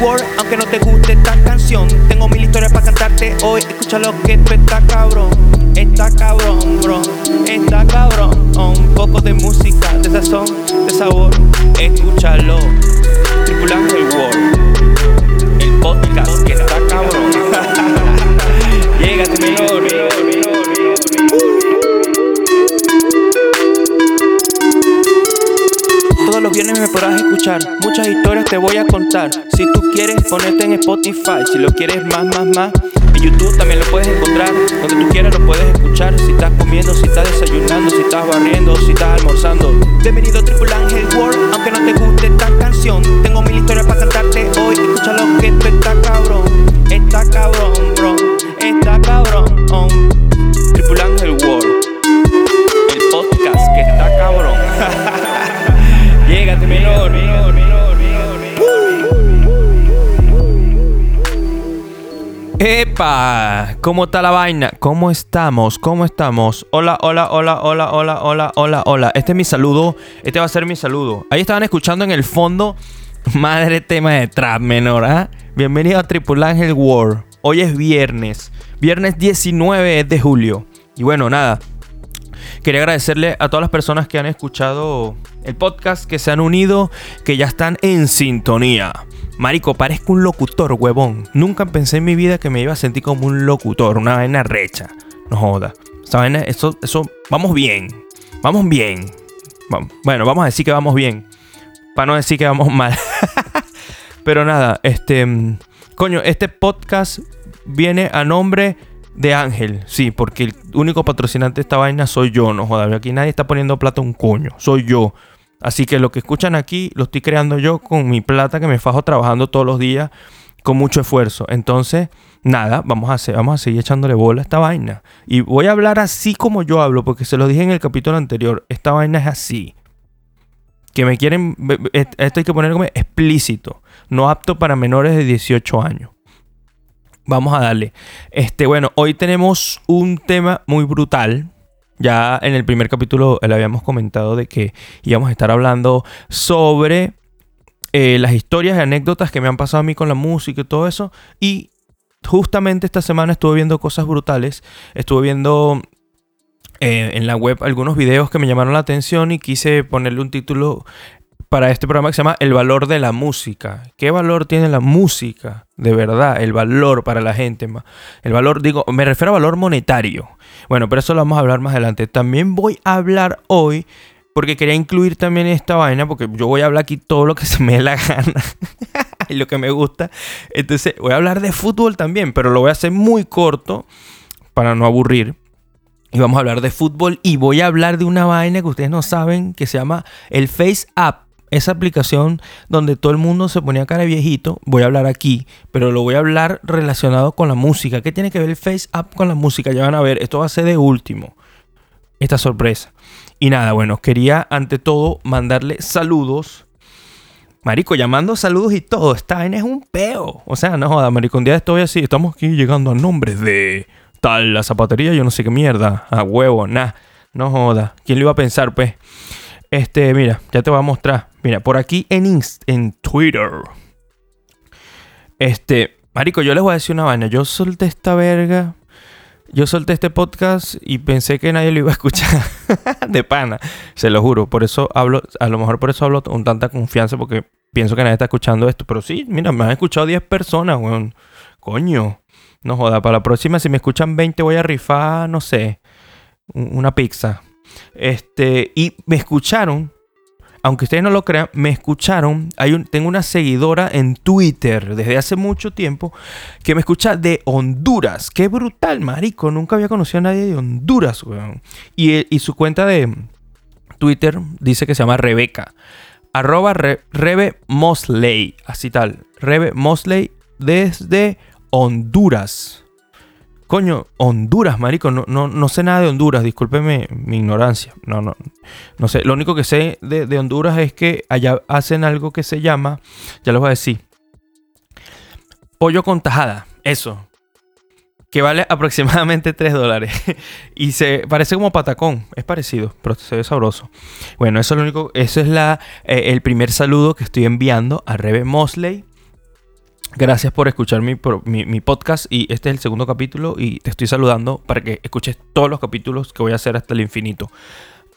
World, aunque no te guste esta canción. Tengo mil historias para cantarte hoy. Escucha lo que tú está cabrón. Está cabrón, bro. Está cabrón. Un poco de música, de sazón, de sabor. Escúchalo. Tripulando el World. El podcast que está cabrón. Llégate, menor. Viernes me podrás escuchar. Muchas historias te voy a contar. Si tú quieres, ponerte en Spotify. Si lo quieres más, más, más. En YouTube también lo puedes encontrar. Donde tú quieras lo puedes escuchar. Si estás comiendo, si estás desayunando, si estás barriendo, si estás almorzando. Bienvenido a Triple Angel World. Aunque no te guste esta canción, tengo mil historias para cantarte hoy. Escúchalo que esto está cabrón. Está cabrón, bro. Está cabrón. Triple Angel World. ¡Epa! ¿Cómo está la vaina? ¿Cómo estamos? ¿Cómo estamos? Hola, hola, hola, hola, hola, hola, hola, hola. Este es mi saludo. Este va a ser mi saludo. Ahí estaban escuchando en el fondo. Madre tema de trap menor, ¿ah? Bienvenido a Triple Angel World. Hoy es viernes. Viernes 19 de julio. Y bueno, nada. Quería agradecerle a todas las personas que han escuchado el podcast, que se han unido, que ya están en sintonía. Marico, parezco un locutor, huevón. Nunca pensé en mi vida que me iba a sentir como un locutor, una vaina recha. No joda. Vaina, eso, eso, vamos bien. Vamos bien. Bueno, vamos a decir que vamos bien. Para no decir que vamos mal. Pero nada, este. Coño, este podcast viene a nombre de Ángel. Sí, porque el único patrocinante de esta vaina soy yo, no joda. Aquí nadie está poniendo plata un coño. Soy yo. Así que lo que escuchan aquí lo estoy creando yo con mi plata que me fajo trabajando todos los días con mucho esfuerzo. Entonces, nada, vamos a, hacer, vamos a seguir echándole bola a esta vaina. Y voy a hablar así como yo hablo, porque se lo dije en el capítulo anterior. Esta vaina es así. Que me quieren. Esto hay que poner como explícito. No apto para menores de 18 años. Vamos a darle. Este, bueno, hoy tenemos un tema muy brutal. Ya en el primer capítulo le habíamos comentado de que íbamos a estar hablando sobre eh, las historias y anécdotas que me han pasado a mí con la música y todo eso. Y justamente esta semana estuve viendo cosas brutales. Estuve viendo eh, en la web algunos videos que me llamaron la atención y quise ponerle un título para este programa que se llama El valor de la música. ¿Qué valor tiene la música? De verdad, el valor para la gente. El valor, digo, me refiero a valor monetario. Bueno, pero eso lo vamos a hablar más adelante. También voy a hablar hoy, porque quería incluir también esta vaina, porque yo voy a hablar aquí todo lo que se me dé la gana y lo que me gusta. Entonces, voy a hablar de fútbol también, pero lo voy a hacer muy corto para no aburrir. Y vamos a hablar de fútbol y voy a hablar de una vaina que ustedes no saben que se llama el Face App esa aplicación donde todo el mundo se ponía cara viejito, voy a hablar aquí, pero lo voy a hablar relacionado con la música. ¿Qué tiene que ver el Face App con la música? Ya van a ver, esto va a ser de último. Esta sorpresa. Y nada, bueno, quería ante todo mandarle saludos. Marico, llamando saludos y todo. Esta vaina es un peo. O sea, no joda, marico. Un día estoy así. Estamos aquí llegando a nombres de tal, la zapatería, yo no sé qué mierda. A huevo, nada. No joda. ¿Quién lo iba a pensar, pues? Este, mira, ya te voy a mostrar. Mira, por aquí en, en Twitter. Este, Marico, yo les voy a decir una vaina. Yo solté esta verga. Yo solté este podcast y pensé que nadie lo iba a escuchar. de pana. Se lo juro. Por eso hablo, a lo mejor por eso hablo con tanta confianza, porque pienso que nadie está escuchando esto. Pero sí, mira, me han escuchado 10 personas, weón. Coño. No joda, para la próxima, si me escuchan 20, voy a rifar, no sé, una pizza. Este, y me escucharon, aunque ustedes no lo crean, me escucharon. Tengo una seguidora en Twitter desde hace mucho tiempo que me escucha de Honduras. Qué brutal, marico. Nunca había conocido a nadie de Honduras, weón. Y, su cuenta de Twitter dice que se llama Rebeca. Arroba Rebe Mosley. Así tal. Rebe Mosley desde Honduras. Coño, Honduras, marico. No, no, no sé nada de Honduras. Discúlpeme mi ignorancia. No, no. No sé. Lo único que sé de, Honduras es que allá hacen algo que se llama. Ya les voy a decir. Pollo con tajada. Eso. Que vale aproximadamente 3 dólares. y se parece como patacón. Es parecido, pero se ve sabroso. Bueno, eso es lo único. Eso es la, eh, el primer saludo que estoy enviando a Rebe Mosley Gracias por escuchar mi, pro- mi- podcast y este es el segundo capítulo y te estoy saludando para que escuches todos los capítulos que voy a hacer hasta el infinito.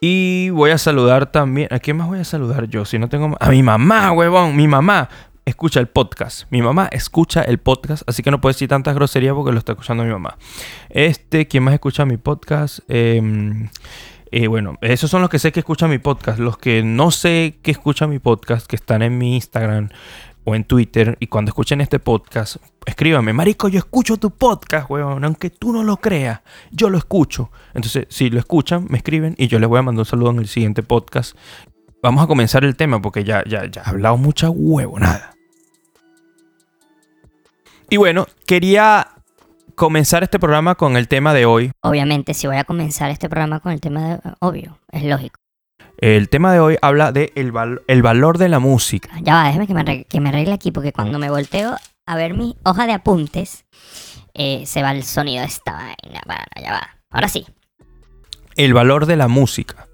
Y voy a saludar también... ¿A quién más voy a saludar yo? Si no tengo... A mi mamá, huevón. Mi mamá escucha el podcast. Mi mamá escucha el podcast, así que no puedo decir tantas groserías porque lo está escuchando mi mamá. Este, ¿quién más escucha mi podcast? Em, eh, bueno, esos son los que sé que escuchan mi podcast. Los que no sé que escuchan mi podcast, que están en mi Instagram o en Twitter, y cuando escuchen este podcast, escríbame, Marico, yo escucho tu podcast, weón, aunque tú no lo creas, yo lo escucho. Entonces, si lo escuchan, me escriben y yo les voy a mandar un saludo en el siguiente podcast. Vamos a comenzar el tema porque ya, ya, ya he hablado mucha huevonada. Y bueno, quería comenzar este programa con el tema de hoy. Obviamente, si voy a comenzar este programa con el tema de... Obvio, es lógico. El tema de hoy habla de el, val- el valor de la música. Ya va, déjame que me, arregle, que me arregle aquí porque cuando me volteo a ver mi hoja de apuntes, eh, se va el sonido de esta vaina. Para, ya va. Ahora sí. el valor de la música.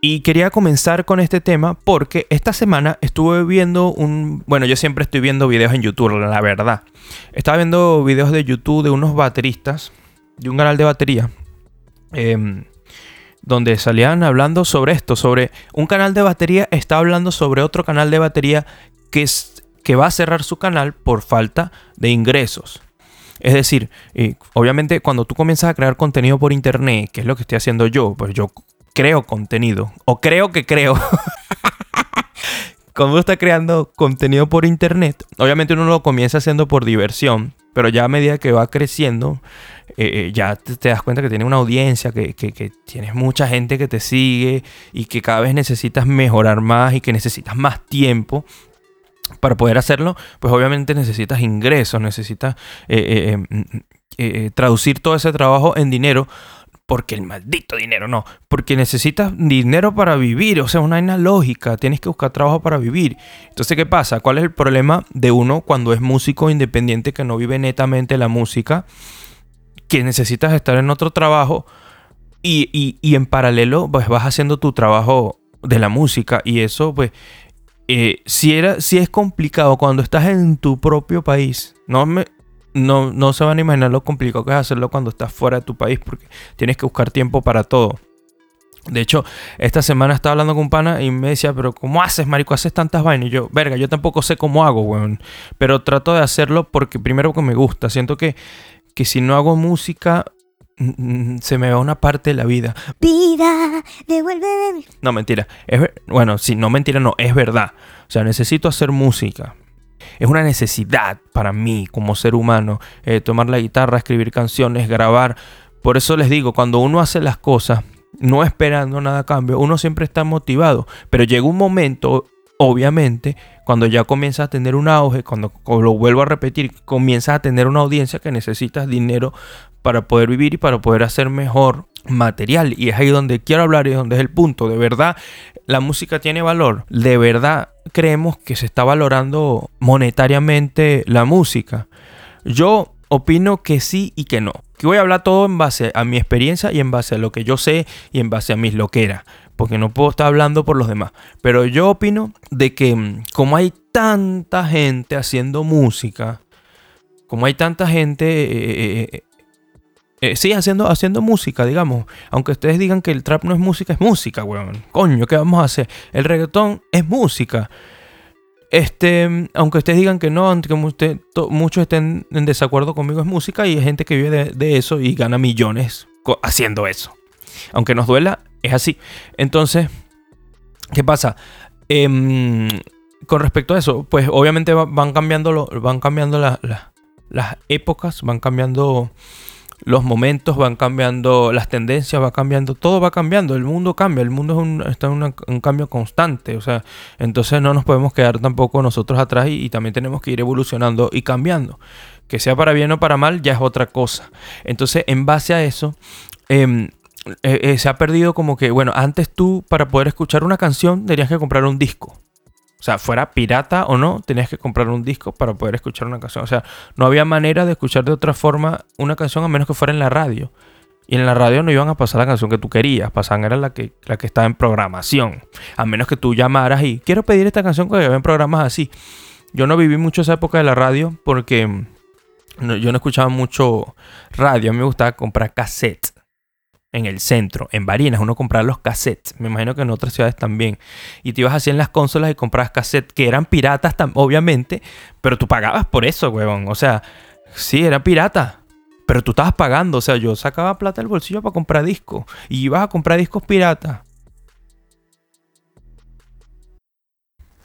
Y quería comenzar con este tema porque esta semana estuve viendo un... Bueno, yo siempre estoy viendo videos en YouTube, la verdad. Estaba viendo videos de YouTube de unos bateristas, de un canal de batería, em, donde salían hablando sobre esto, sobre un canal de batería está hablando sobre otro canal de batería que, es, que va a cerrar su canal por falta de ingresos. Es decir, obviamente cuando tú comienzas a crear contenido por internet, que es lo que estoy haciendo yo, pues yo creo contenido, o creo que creo. Cuando uno está creando contenido por internet, obviamente uno lo comienza haciendo por diversión, pero ya a medida que va creciendo, eh, eh, ya te, das cuenta que tiene una audiencia, que, tienes mucha gente que te sigue y que cada vez necesitas mejorar más y que necesitas más tiempo para poder hacerlo, pues obviamente necesitas ingresos, necesitas eh, mm, eh, traducir todo ese trabajo en dinero. Porque el maldito dinero no. Porque necesitas dinero para vivir. O sea, una vaina lógica. Tienes que buscar trabajo para vivir. Entonces, ¿qué pasa? ¿Cuál es el problema de uno cuando es músico independiente que no vive netamente la música? Que necesitas estar en otro trabajo y, y- y en paralelo pues vas haciendo tu trabajo de la música. Y eso, pues, eh, si, era, si es complicado cuando estás en tu propio país. No me, no, no se van a imaginar lo complicado que es hacerlo cuando estás fuera de tu país, porque tienes que buscar tiempo para todo. De hecho, esta semana estaba hablando con un pana y me decía, pero ¿cómo haces, marico? Haces tantas vainas. Y yo, verga, yo tampoco sé cómo hago, weón. Pero trato de hacerlo porque primero que me gusta. Siento que, que si no hago música, se me va una parte de la vida. Vida, devuélveme. No, mentira. Es ver- bueno, sí, no mentira, no, es verdad. O sea, necesito hacer música. Es una necesidad para mí como ser humano. eh, tomar la guitarra, escribir canciones, grabar. Por eso les digo, cuando uno hace las cosas, no esperando nada a cambio, uno siempre está motivado. Pero llega un momento, obviamente, cuando ya comienzas a tener un auge, cuando, lo vuelvo a repetir, comienzas a tener una audiencia que necesitas dinero para poder vivir y para poder hacer mejor material. Y es ahí donde quiero hablar y donde es el punto. De verdad, la música tiene valor. De verdad creemos que se está valorando monetariamente la música. Yo opino que sí y que no. Que voy a hablar todo en base a mi experiencia y en base a lo que yo sé y en base a mis loqueras. Porque no puedo estar hablando por los demás. Pero yo opino de que mm, como hay tanta gente haciendo música, como hay tanta gente eh, eh, eh, sí, haciendo, haciendo música, digamos. Aunque ustedes digan que el trap no es música, es música, weón. Coño, ¿qué vamos a hacer? El reggaetón es música. Este, aunque ustedes digan que no, aunque muchos estén en desacuerdo conmigo, es música y hay gente que vive de, eso y gana millones haciendo eso. Aunque nos duela, es así. Entonces, ¿qué pasa? Em, con respecto a eso, pues obviamente va- van cambiando, van cambiando la- la- las épocas, van cambiando los momentos, van cambiando las tendencias, va cambiando, todo va cambiando, el mundo cambia, el mundo es un- está en un cambio constante, o sea, entonces no nos podemos quedar tampoco nosotros atrás y, y también tenemos que ir evolucionando y cambiando. Que sea para bien o para mal ya es otra cosa. Entonces, en base a eso, em, eh, eh, se ha perdido como que, bueno, antes tú para poder escuchar una canción tenías que comprar un disco. O sea, fuera pirata o no, tenías que comprar un disco para poder escuchar una canción. O sea, no había manera de escuchar de otra forma una canción a menos que fuera en la radio. Y en la radio no iban a pasar la canción que tú querías, pasaban era la que, la que estaba en programación. A menos que tú llamaras y quiero pedir esta canción porque había programas así. Yo no viví mucho esa época de la radio porque no- yo no escuchaba mucho radio. A mí me gustaba comprar cassettes en el centro, en Barinas, uno compraba los cassettes. Me imagino que en otras ciudades también. Y te ibas así en las consolas y comprabas cassettes que eran piratas, obviamente, pero tú pagabas por eso, huevón. O sea, sí, era pirata. Pero tú estabas pagando, o sea, yo sacaba plata del bolsillo para comprar discos. Y ibas a comprar discos piratas.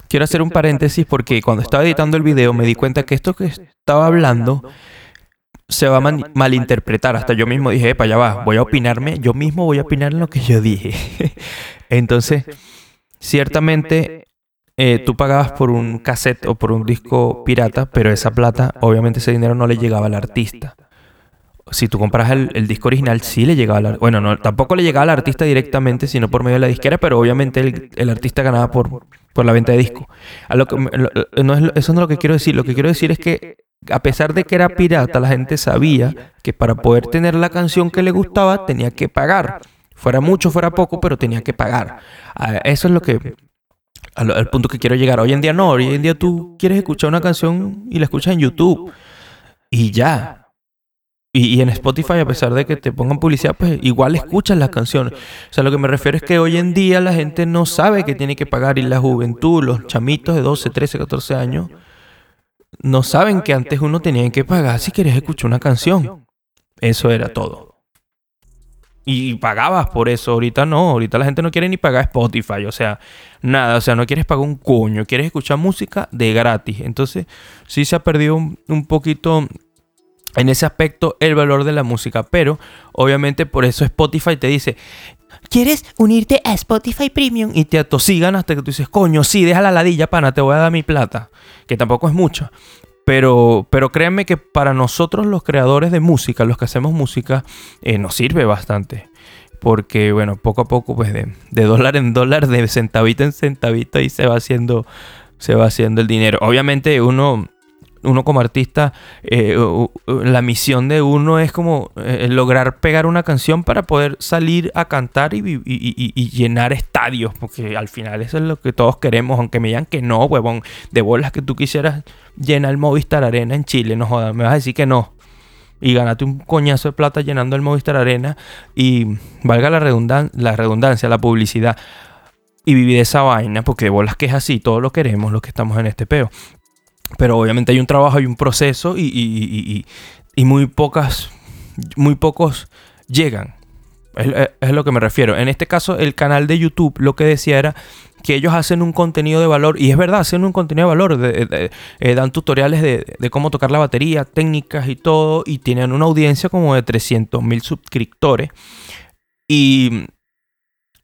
Quiero hacer un paréntesis porque cuando estaba editando el video me di cuenta que esto que estaba hablando se va a man- malinterpretar. Hasta yo mismo dije, para allá va, voy a opinarme, yo mismo voy a opinar en lo que yo dije. Entonces, ciertamente eh, tú pagabas por un cassette o por un disco pirata, pero esa plata, obviamente ese dinero no le llegaba al artista. Si tú compras el, el disco original, sí le llegaba al ar- Bueno, no, tampoco le llegaba al artista directamente, sino por medio de la disquera, pero obviamente el, el artista ganaba por, por la venta de disco. A lo que lo- no es eso no es lo que quiero decir. Lo que quiero decir es que, a pesar de que era pirata, la gente sabía que para poder tener la canción que le gustaba tenía que pagar. Fuera mucho, fuera poco, pero tenía que pagar. Eso es lo que. al, al punto que quiero llegar. Hoy en día no. Hoy en día tú quieres escuchar una canción y la escuchas en YouTube. Y ya. Y, y en Spotify, a pesar de que te pongan publicidad, pues igual escuchas las canciones. O sea, lo que me refiero es que hoy en día la gente no sabe que tiene que pagar y la juventud, los chamitos de 12, 13, 14 años, no saben que antes uno tenía que pagar si querías escuchar una canción. Eso era todo. Y pagabas por eso. Ahorita no. Ahorita la gente no quiere ni pagar Spotify. O sea, nada. O sea, no quieres pagar un coño. Quieres escuchar música de gratis. Entonces, sí se ha perdido un, un poquito en ese aspecto el valor de la música. Pero, obviamente, por eso Spotify te dice. ¿Quieres unirte a Spotify Premium? Y te atosigan hasta que tú dices, coño, sí, deja la ladilla, pana, te voy a dar mi plata. Que tampoco es mucha. Pero, pero créanme que para nosotros los creadores de música, los que hacemos música, eh, nos sirve bastante. Porque, bueno, poco a poco, pues de, de dólar en dólar, de centavito en centavito, ahí se va haciendo, se va haciendo el dinero. Obviamente uno, uno como artista, eh, la misión de uno es como eh, lograr pegar una canción para poder salir a cantar y, llenar estadios. Porque al final eso es lo que todos queremos, aunque me digan que no, huevón, de bolas que tú quisieras llenar el Movistar Arena en Chile, no jodas, me vas a decir que no. Y ganate un coñazo de plata llenando el Movistar Arena y valga la, redundan- la redundancia, la publicidad. Y vivir esa vaina, porque de bolas que es así, todos lo queremos, los que estamos en este peo. Pero obviamente hay un trabajo, hay un proceso y, y- y- y- muy pocas, muy pocos llegan. Es, lo que me refiero. En este caso, el canal de YouTube lo que decía era que ellos hacen un contenido de valor, y es verdad, hacen un contenido de valor, de- de- eh, dan tutoriales de, de cómo tocar la batería, técnicas y todo, y tienen una audiencia como de 300 mil suscriptores. Y,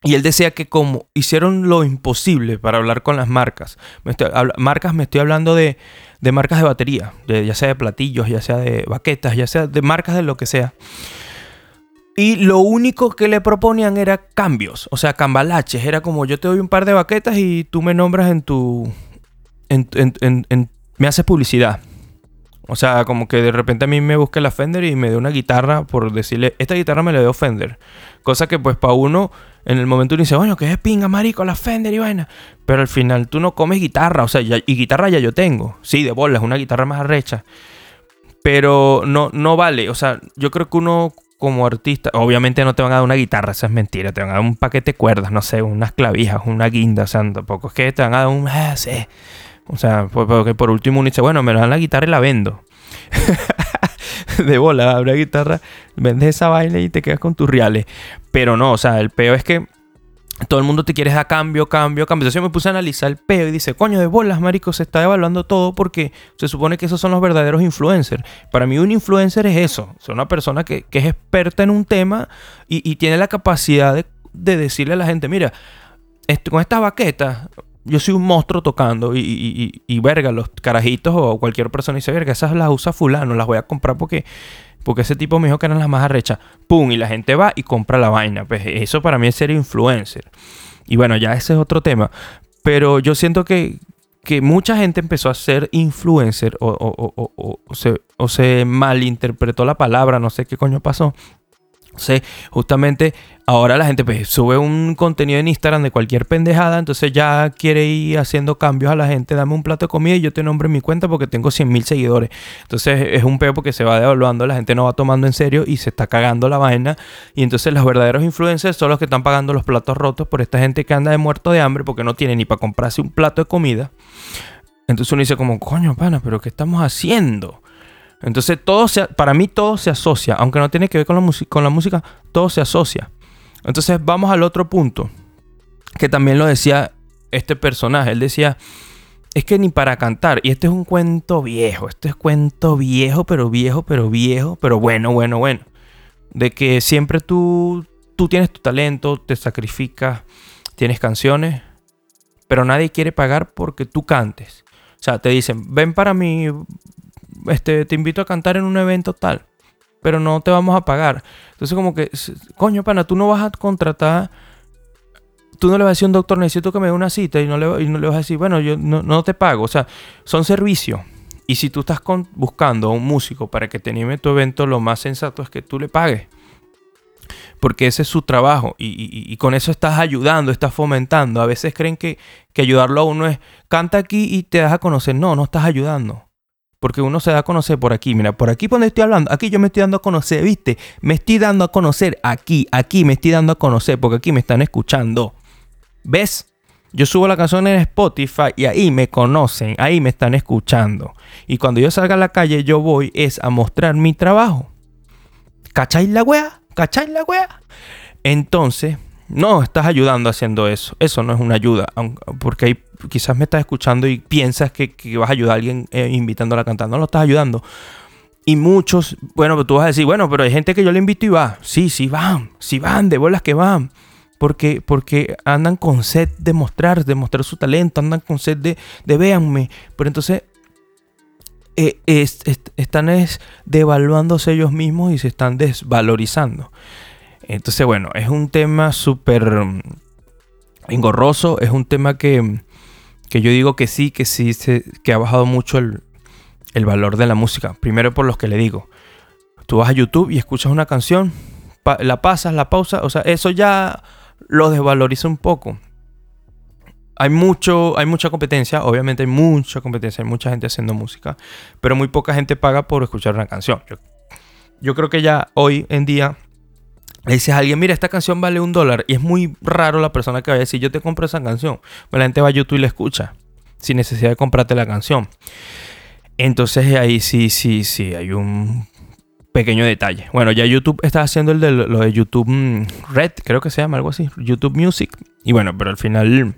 y él decía que como hicieron lo imposible para hablar con las marcas, me estoy- marcas me estoy hablando de, de marcas de batería, de, ya sea de platillos, ya sea de baquetas, ya sea de marcas de lo que sea. Y lo único que le proponían era cambios, o sea, cambalaches. Era como yo te doy un par de baquetas y tú me nombras en tu. Me haces publicidad. O sea, como que de repente a mí me busque la Fender y me dé una guitarra por decirle, esta guitarra me la dio Fender. Cosa que pues para uno, en el momento uno dice, bueno, que es pinga, marico, la Fender y vaina. Pero al final tú no comes guitarra, o sea, y guitarra ya yo tengo. Sí, de bola, es una guitarra más arrecha. Pero no, no vale, o sea, yo creo que uno como artista, obviamente no te van a dar una guitarra, eso es mentira, te van a dar un paquete de cuerdas, no sé, unas clavijas, una guinda, o sea, tampoco es que te van a dar un... ah. O sea, por- porque por último uno dice, bueno, me dan la guitarra y la vendo. de bola, habrá guitarra, vendes esa vaina y te quedas con tus reales. Pero no, o sea, el peo es que todo el mundo te quiere dar cambio, cambio, cambio. Entonces yo me puse a analizar el peo y dice, coño, de bolas, marico, se está evaluando todo porque se supone que esos son los verdaderos influencers. Para mí un influencer es eso, es una persona que, es experta en un tema y, tiene la capacidad de, de decirle a la gente, mira, con estas baquetas, yo soy un monstruo tocando y, y, y- y, verga, los carajitos o cualquier persona dice, verga, esas las usa fulano, las voy a comprar porque, porque ese tipo me dijo que eran las más arrechas. Pum, y la gente va y compra la vaina. Pues eso para mí es ser influencer. Y bueno, ya ese es otro tema. Pero yo siento que, que mucha gente empezó a ser influencer o, o- o- o- o- o se, o se malinterpretó la palabra, no sé qué coño pasó. Sí, justamente Ahora la gente pues, sube un contenido en Instagram de cualquier pendejada, entonces ya quiere ir haciendo cambios a la gente, dame un plato de comida y yo te nombro en mi cuenta porque tengo 100 mil seguidores. Entonces es un peo porque se va devaluando, la gente no va tomando en serio y se está cagando la vaina. Y entonces los verdaderos influencers son los que están pagando los platos rotos por esta gente que anda de muerto de hambre porque no tiene ni para comprarse un plato de comida. Entonces uno dice como, coño, pana, pero ¿qué estamos haciendo? Entonces todo se, para mí todo se asocia, aunque no tiene que ver con la, con la música, todo se asocia. Entonces vamos al otro punto, que también lo decía este personaje. Él decía, es que ni para cantar, y este es un cuento viejo, este es cuento viejo, pero viejo, pero viejo, pero bueno, bueno, bueno. De que siempre tú, tú tienes tu talento, te sacrificas, tienes canciones, pero nadie quiere pagar porque tú cantes. O sea, te dicen, ven para mí, este, te invito a cantar en un evento tal pero no te vamos a pagar. Entonces como que, coño, pana, tú no vas a contratar, tú no le vas a decir a un doctor, necesito que me dé una cita y no le, no le vas a decir, bueno, yo no, te pago. O sea, son servicios. Y si tú estás buscando a un músico para que te anime tu evento, lo más sensato es que tú le pagues. Porque ese es su trabajo y, con eso estás ayudando, estás fomentando. A veces creen que, que ayudarlo a uno es, canta aquí y te das a conocer. No, no estás ayudando. Porque uno se da a conocer por aquí. Mira, por aquí donde estoy hablando, aquí yo me estoy dando a conocer, ¿viste? Me estoy dando a conocer aquí, aquí me estoy dando a conocer porque aquí me están escuchando. ¿Ves? Yo subo la canción en Spotify y ahí me conocen, ahí me están escuchando. Y cuando yo salga a la calle, yo voy es a mostrar mi trabajo. ¿Cacháis la wea? ¿Cacháis la wea? Entonces, no estás ayudando haciendo eso. Eso no es una ayuda. Porque quizás me estás escuchando y piensas que, vas a ayudar a alguien eh, invitándola a cantar. No lo estás ayudando. Y muchos, bueno, tú vas a decir, bueno, pero hay gente que yo le invito y va. Sí, sí van. Sí van, de bolas que van. Porque, porque andan con sed de mostrar, de mostrar su talento, andan con sed de, de véanme. Pero entonces eh, están es devaluándose ellos mismos y se están desvalorizando. Entonces, bueno, es un tema súper engorroso, es un tema que, que, yo digo que sí, que sí, que ha bajado mucho el, valor de la música. Primero por los que le digo, tú vas a YouTube y escuchas una canción, la pasas, la pausa, o sea, eso ya lo desvaloriza un poco. Hay, mucho, hay mucha competencia, obviamente hay mucha competencia, hay mucha gente haciendo música, pero muy poca gente paga por escuchar una canción. yo creo que ya hoy en día le dices a alguien, mira, esta canción vale un dólar. Y es muy raro la persona que vaya a decir, yo te compro esa canción. Pues la gente va a YouTube y la escucha. Sin necesidad de comprarte la canción. Entonces ahí sí, sí, sí, hay un pequeño detalle. Bueno, ya YouTube está haciendo el de lo de YouTube mm, Red, creo que se llama algo así. YouTube Music. Y bueno, pero al final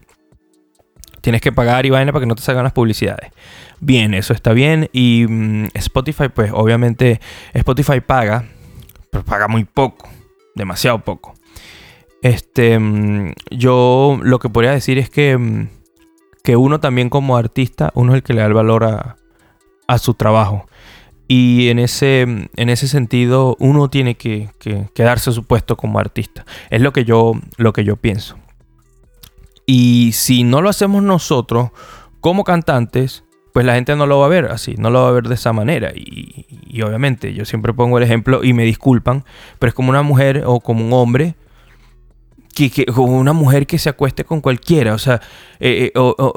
tienes que pagar y vaina para que no te salgan las publicidades. Bien, eso está bien. Y mm, Spotify, pues obviamente Spotify paga, pero paga muy poco demasiado poco. Este, mm, yo lo que podría decir es que, mm, que uno también como artista, uno es el que le da el valor a, a su trabajo. Y en ese, en ese sentido, uno tiene que, que, que, darse su puesto como artista. Es lo que, yo, lo que yo pienso. Y si no lo hacemos nosotros como cantantes, pues la gente no lo va a ver así, no lo va a ver de esa manera. Y, obviamente yo siempre pongo el ejemplo y me disculpan, pero es como una mujer o como un hombre que, una mujer que se acueste con cualquiera. O sea, eh, eh,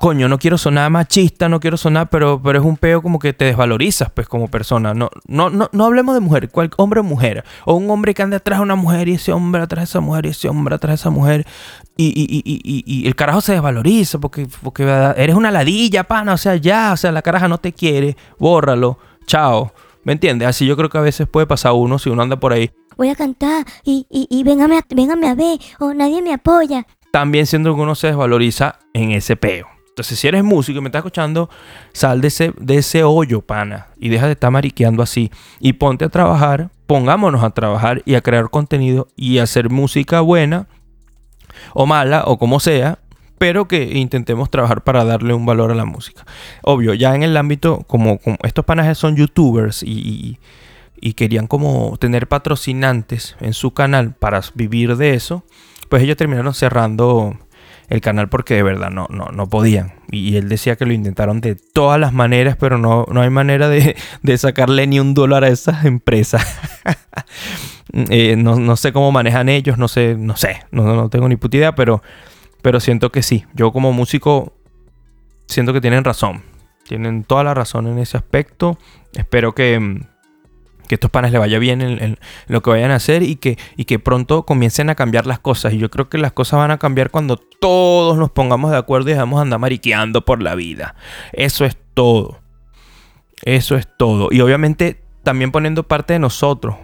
coño, no quiero sonar machista, no quiero sonar, pero, pero es un peo como que te desvalorizas, pues, como persona. No, no, no, no hablemos de mujer, cual, hombre o mujer. O un hombre que anda atrás de una mujer y ese hombre atrás de esa mujer y ese hombre atrás de esa mujer. Y, y, y, y el carajo se desvaloriza porque, porque eres una ladilla, pana. O sea, ya, o sea, la caraja no te quiere, bórralo, chao. ¿Me entiendes? Así yo creo que a veces puede pasar uno si uno anda por ahí voy a cantar y, y, y véngame, a, a ver o nadie me apoya. También siendo que uno se desvaloriza en ese peo. Entonces, si eres músico y me estás escuchando, sal de ese, de ese hoyo, pana, y deja de estar mariqueando así. Y ponte a trabajar, pongámonos a trabajar y a crear contenido y a hacer música buena o mala o como sea, pero que intentemos trabajar para darle un valor a la música. Obvio, ya en el ámbito, como, estos panajes son youtubers y y querían como tener patrocinantes en su canal para vivir de eso, pues ellos terminaron cerrando el canal porque de verdad no, no, no podían. Y él decía que lo intentaron de todas las maneras, pero no, no hay manera de, de sacarle ni un dólar a esas empresas. Eh, no, no sé cómo manejan ellos, no sé, no sé, no, no tengo ni puta idea, pero, pero siento que sí. Yo como músico siento que tienen razón. Tienen toda la razón en ese aspecto. Espero que, que estos panes le vaya bien en, lo que vayan a hacer y que, y que pronto comiencen a cambiar las cosas. Y yo creo que las cosas van a cambiar cuando todos nos pongamos de acuerdo y dejamos de andar mariqueando por la vida. Eso es todo. Eso es todo. Y obviamente también poniendo parte de nosotros.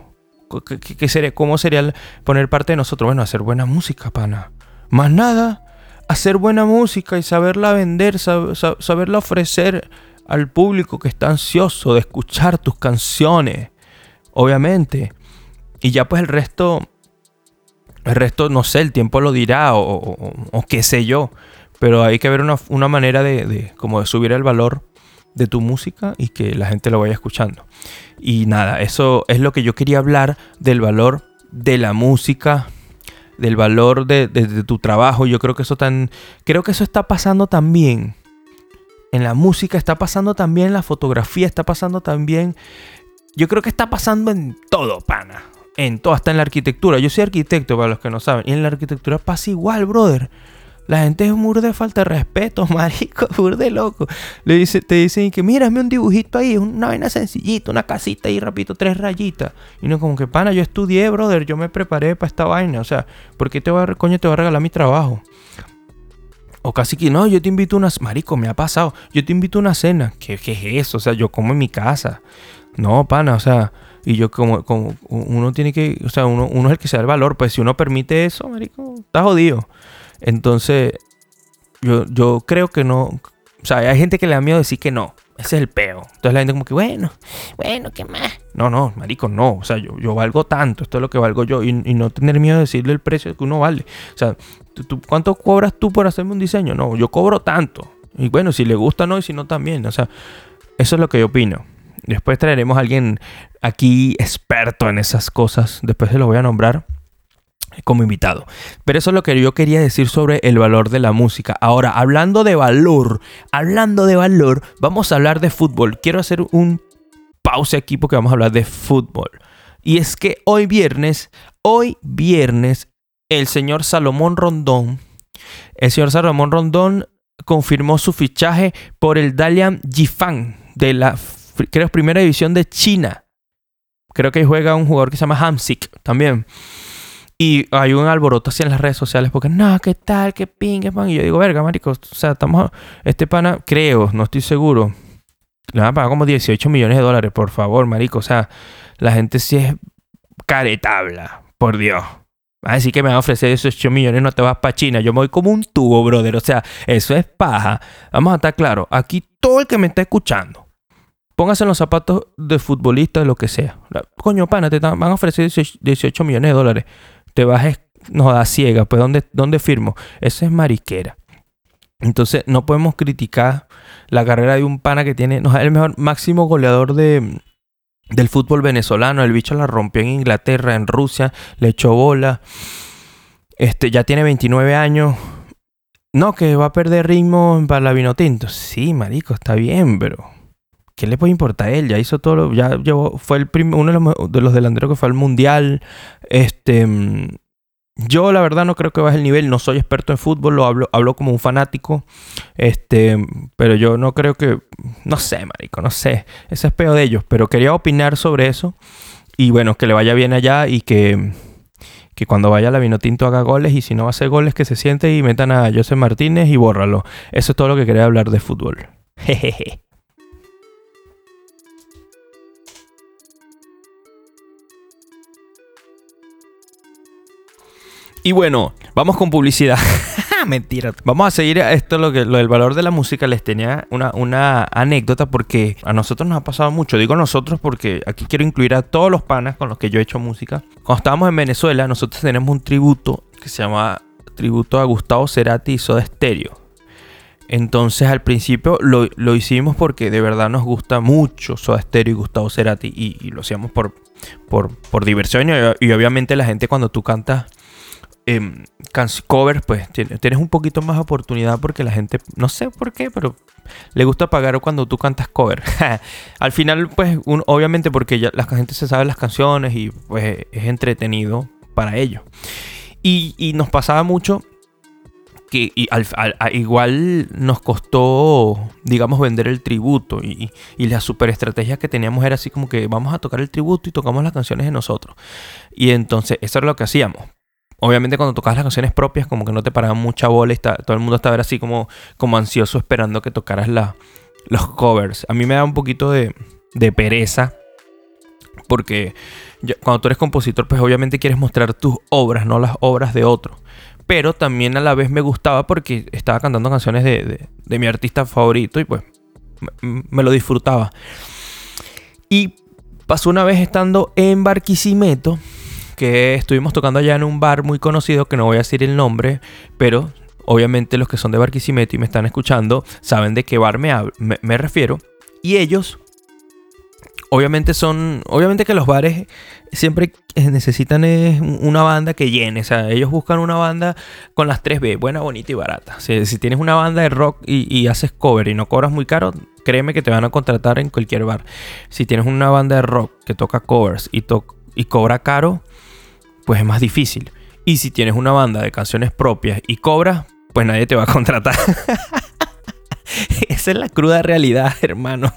¿Qué, sería, ¿Cómo sería poner parte de nosotros? Bueno, hacer buena música, pana. Más nada. Hacer buena música y saberla vender, sab- saberla ofrecer al público que está ansioso de escuchar tus canciones. Obviamente. Y ya pues el resto... El resto, no sé, el tiempo lo dirá o, qué sé yo. Pero hay que ver una, una manera de, de subir el valor de tu música y que la gente lo vaya escuchando. Y nada, eso es lo que yo quería hablar del valor de la música, del valor de, de- de tu trabajo. Yo creo que eso tan, creo que eso está pasando también en la música, está pasando también en la fotografía, está pasando también. Yo creo que está pasando en todo, pana. En todo, hasta en la arquitectura. Yo soy arquitecto, para los que no saben. Y en la arquitectura pasa igual, brother. La gente es un de falta de respeto, marico, de loco. Te dicen que mírame un dibujito ahí, una vaina sencillita, una casita ahí, rapidito, tres rayitas. Y no como que, pana, yo estudié, brother, yo me preparé para esta vaina. O sea, ¿por qué te va a, coño, te a regalar mi trabajo? O casi que, no, yo te invito a una... Marico, me ha pasado. Yo te invito a una cena. ¿Qué, qué es eso? O sea, yo como en mi casa. No, pana, o sea... Y yo como, como uno tiene que... O sea, uno, uno es el que se da el valor. Pues si uno permite eso, marico, está jodido. Entonces, yo, yo creo que no. O sea, hay gente que le da miedo decir que no. Ese es el peo. Entonces la gente como que, bueno, bueno, ¿qué más? No, no, marico, no. O sea, yo, yo valgo tanto. Esto es lo que valgo yo. Y, y no tener miedo de decirle el precio que uno vale. O sea, ¿tú, tú- cuánto cobras tú por hacerme un diseño? No, yo cobro tanto. Y bueno, si le gusta, no. Y si no, también. O sea, eso es lo que yo opino. Después traeremos a alguien aquí experto en esas cosas. Después se lo voy a nombrar como invitado. Pero eso es lo que yo quería decir sobre el valor de la música. Ahora, hablando de valor, hablando de valor, vamos a hablar de fútbol. Quiero hacer un pause aquí porque vamos a hablar de fútbol. Y es que hoy viernes, hoy viernes, el señor Salomón Rondón, el señor Salomón Rondón confirmó su fichaje por el Dalian Yifan de la, creo, primera división de China. Creo que juega un jugador que se llama Hamsik también. Y hay un alboroto así en las redes sociales porque, no, ¿qué tal? ¿Qué ping? ¿Qué pan? Y yo digo, verga, marico, o sea, estamos... Este pana, creo, no estoy seguro. Le van a pagar como 18 millones de dólares, por favor, marico. O sea, la gente sí es caretabla, por Dios. Va a decir que me van a ofrecer 18 millones, no te vas para China. Yo me voy como un tubo, brother. O sea, eso es paja. Vamos a estar claros. Aquí todo el que me está escuchando, póngase en los zapatos de futbolista, lo que sea. Coño, pana, te van a ofrecer 18 18 millones de dólares. Te vas, no da ciega. Pues, ¿dónde, ¿dónde firmo? Eso es mariquera. Entonces, no podemos criticar la carrera de un pana que tiene, no, es el mejor máximo goleador de, del fútbol venezolano. El bicho la rompió en Inglaterra, en Rusia, le echó bola. Este, ya tiene 29 años. No, que va a perder ritmo para la Vinotinto. Sí, marico, está bien, pero ¿qué le puede importar a él? Ya hizo todo, lo- ya llevó, fue el prim- uno de los, delanteros que fue al mundial. Este, mm, yo la verdad no creo que baje el nivel. No soy experto en fútbol, lo hablo, hablo como un fanático. Este, pero yo no creo que, no sé, marico, no sé. Ese es peo de ellos. Pero quería opinar sobre eso. Y bueno, que le vaya bien allá y que, que cuando vaya la Vinotinto haga goles. Y si no va a hacer goles, que se siente y metan a José Martínez y bórralo. Eso es todo lo que quería hablar de fútbol. Jejeje. Y bueno, vamos con publicidad. Mentira. Vamos a seguir a esto, lo, que, lo del valor de la música. Les tenía una, una anécdota porque a nosotros nos ha pasado mucho. Digo nosotros porque aquí quiero incluir a todos los panas con los que yo he hecho música. Cuando estábamos en Venezuela, nosotros tenemos un tributo que se llama Tributo a Gustavo Cerati y Soda Stereo. Entonces al principio lo, lo hicimos porque de verdad nos gusta mucho Soda Stereo y Gustavo Cerati y, y lo hacíamos por, por, por diversión y, y obviamente la gente cuando tú cantas em, covers, pues tienes un poquito más oportunidad porque la gente, no sé por qué, pero le gusta pagar cuando tú cantas cover. Al final, pues, obviamente porque ya la gente se sabe las canciones y pues es entretenido para ellos. Y, nos pasaba mucho que igual nos costó, digamos, vender el tributo y, y la super estrategia que teníamos era así como que vamos a tocar el tributo y tocamos las canciones de nosotros. Y entonces eso era lo que hacíamos. Obviamente cuando tocabas las canciones propias como que no te paraban mucha bola y todo el mundo estaba así como, como ansioso esperando que tocaras la, los covers. A mí me da un poquito de, de pereza porque cuando tú eres compositor pues obviamente quieres mostrar tus obras, no las obras de otro. Pero también a la vez me gustaba porque estaba cantando canciones de, de, mi artista favorito y pues me, me lo disfrutaba. Y pasó una vez estando en Barquisimeto que estuvimos tocando allá en un bar muy conocido, que no voy a decir el nombre, pero obviamente los que son de Barquisimeto y me están escuchando saben de qué bar me, me, refiero. Y ellos, obviamente son, obviamente que los bares siempre necesitan una banda que llene. O sea, ellos buscan una banda con las 3B, buena, bonita y barata. Si, tienes una banda de rock y, haces cover y no cobras muy caro, créeme que te van a contratar en cualquier bar. Si tienes una banda de rock que toca covers y, y cobra caro, pues es más difícil. Y si tienes una banda de canciones propias y cobras, pues nadie te va a contratar. Esa es la cruda realidad, hermano.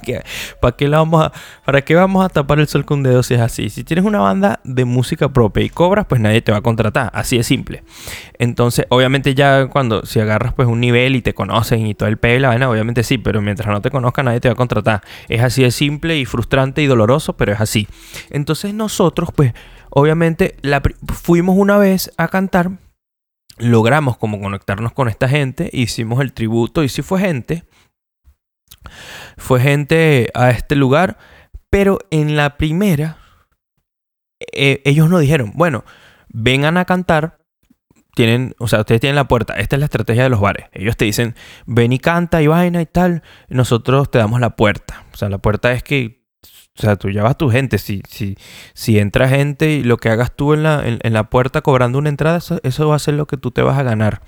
¿para, qué vamos a, ¿Para qué vamos a tapar el sol con un dedo si es así? Si tienes una banda de música propia y cobras, pues nadie te va a contratar. Así de simple. Entonces, obviamente ya cuando si agarras pues un nivel y te conocen y todo el pelo, bueno, obviamente sí, pero mientras no te conozca nadie te va a contratar. Es así de simple y frustrante y doloroso, pero es así. Entonces nosotros pues Obviamente fuimos una vez a cantar, logramos como conectarnos con esta gente, hicimos el tributo y sí fue gente, fue gente a este lugar, pero en la primera eh, ellos nos dijeron, bueno, vengan a cantar, tienen, o sea, ustedes tienen la puerta, esta es la estrategia de los bares. Ellos te dicen, ven y canta y vaina y tal, nosotros te damos la puerta. O sea, la puerta es que o sea, tú llevas tu gente. Si, si, si entra gente y lo que hagas tú en la, en, la puerta cobrando una entrada, eso, va a ser lo que tú te vas a ganar.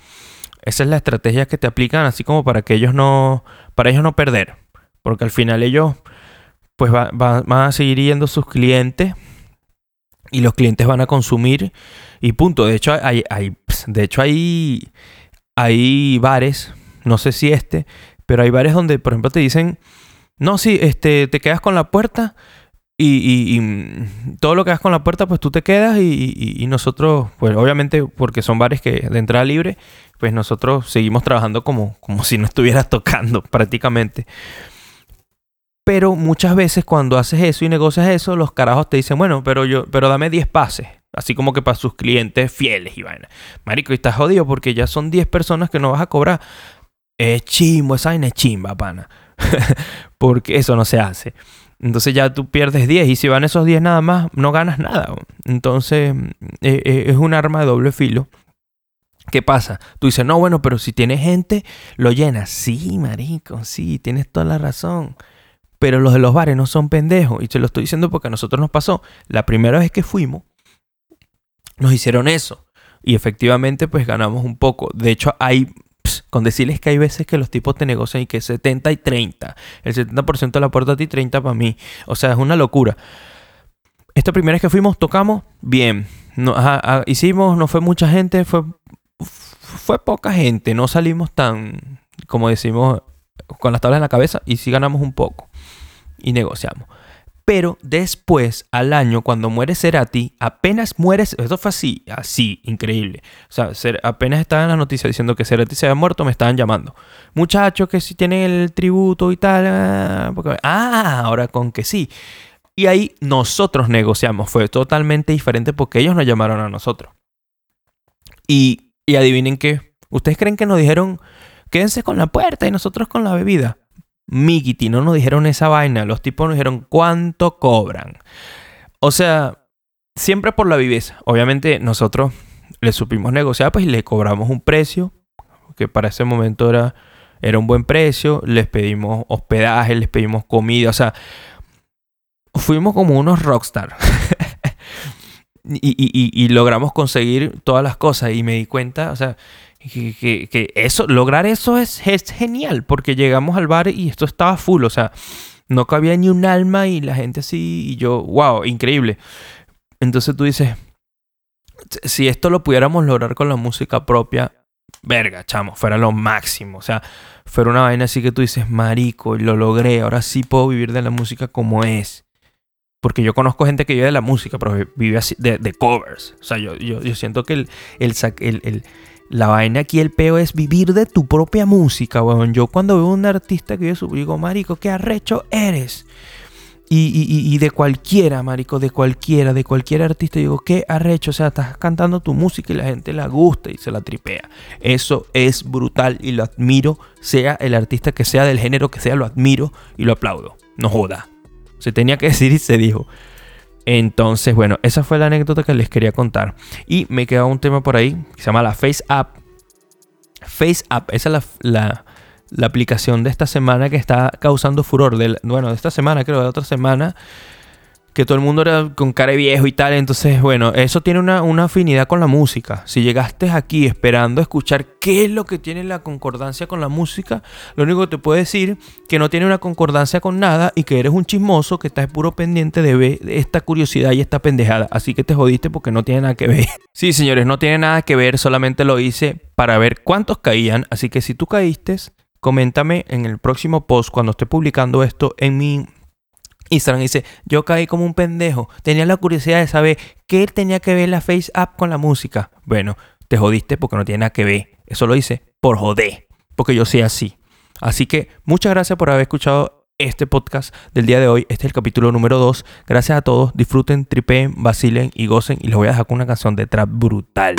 Esa es la estrategia que te aplican, así como para que ellos no, para ellos no perder. Porque al final ellos, pues van a seguir yendo sus clientes y los clientes van a consumir y punto. De hecho, hay, hay, de hecho hay, hay bares, no sé si este, pero hay bares donde, por ejemplo, te dicen no, sí, este, te quedas con la puerta y, todo lo que hagas con la puerta, pues tú te quedas y, nosotros, pues obviamente, porque son bares que de entrada libre, pues nosotros seguimos trabajando como, como si no estuvieras tocando prácticamente. Pero muchas veces cuando haces eso y negocias eso, los carajos te dicen, bueno, pero yo, pero dame 10 pases. Así como que para sus clientes fieles y vaina. Marico, y estás jodido porque ya son 10 personas que no vas a cobrar. Es chimbo, esa vaina es chimba, pana. porque eso no se hace. Entonces ya tú pierdes 10 y si van esos 10 nada más, no ganas nada. Entonces e, e, es un arma de doble filo. ¿Qué pasa? Tú dices, no, bueno, pero si tienes gente, lo llenas. Sí, marico, sí, tienes toda la razón. Pero los de los bares no son pendejos. Y te lo estoy diciendo porque a nosotros nos pasó. La primera vez que fuimos, nos hicieron eso. Y efectivamente, pues ganamos un poco. De hecho, hay con decirles que hay veces que los tipos te negocian y que 70 y 30. El 70% de la puerta a ti, 30 para mí. O sea, es una locura. Esta primera vez que fuimos, tocamos bien. No, hicimos, no fue mucha gente, fue, fue poca gente. No salimos tan, como decimos, con las tablas en la cabeza y sí ganamos un poco. Y negociamos. Pero después, al año, cuando muere Cerati, apenas mueres. Eso fue así, así, increíble. O sea, apenas estaba en la noticia diciendo que Cerati se había muerto, me estaban llamando. Muchachos que si tienen el tributo y tal. Ah, ah, ahora con que sí. Y ahí nosotros negociamos. Fue totalmente diferente porque ellos nos llamaron a nosotros. Y, y adivinen qué. ¿Ustedes creen que nos dijeron, quédense con la puerta y nosotros con la bebida? Mikiti, no nos dijeron esa vaina. Los tipos nos dijeron cuánto cobran. O sea, siempre por la viveza. Obviamente nosotros le supimos negociar, pues y le cobramos un precio, que para ese momento era, era un buen precio. Les pedimos hospedaje, les pedimos comida. O sea, fuimos como unos rockstar. y, y- y logramos conseguir todas las cosas. Y me di cuenta, o sea, que, eso, lograr eso es, es genial, porque llegamos al bar y esto estaba full, o sea, no cabía ni un alma y la gente así, y yo, wow, increíble. Entonces tú dices, si esto lo pudiéramos lograr con la música propia, verga, chamo, fuera lo máximo. O sea, fuera una vaina así que tú dices, marico, y lo logré, ahora sí puedo vivir de la música como es. Porque yo conozco gente que vive de la música, pero vive así, de, covers. O sea, yo, yo, siento que el, el, el- el- la vaina aquí, el peo es vivir de tu propia música, weón. Yo cuando veo un artista que vive su... Digo, marico, qué arrecho eres. Y- y de cualquiera, marico, de cualquiera, de cualquier artista, digo, qué arrecho. O sea, estás cantando tu música y la gente la gusta y se la tripea. Eso es brutal y lo admiro, sea el artista que sea, del género que sea, lo admiro y lo aplaudo. No joda. Se tenía que decir y se dijo. Entonces, bueno, esa fue la anécdota que les quería contar. Y me queda un tema por ahí que se llama la Face App. Face App, esa es la, la- la aplicación de esta semana que está causando furor. Del, bueno, de esta semana, creo, de otra semana. Que todo el mundo era con cara viejo y tal. Entonces, bueno, eso tiene una, una afinidad con la música. Si llegaste aquí esperando escuchar qué es lo que tiene la concordancia con la música, lo único que te puedo decir que no tiene una concordancia con nada y que eres un chismoso que estás puro pendiente de ver esta curiosidad y esta pendejada. Así que te jodiste porque no tiene nada que ver. Sí, señores, no tiene nada que ver, solamente lo hice para ver cuántos caían. Así que si tú caíste, coméntame en el próximo post cuando esté publicando esto en mi Instagram. Dice, yo caí como un pendejo. Tenía la curiosidad de saber qué tenía que ver la Face App con la música. Bueno, te jodiste porque no tiene nada que ver. Eso lo hice por joder. Porque yo soy así. Así que muchas gracias por haber escuchado este podcast del día de hoy. Este es el capítulo número 2. Gracias a todos. Disfruten, tripeen, vacilen y gocen. Y les voy a dejar con una canción de trap brutal.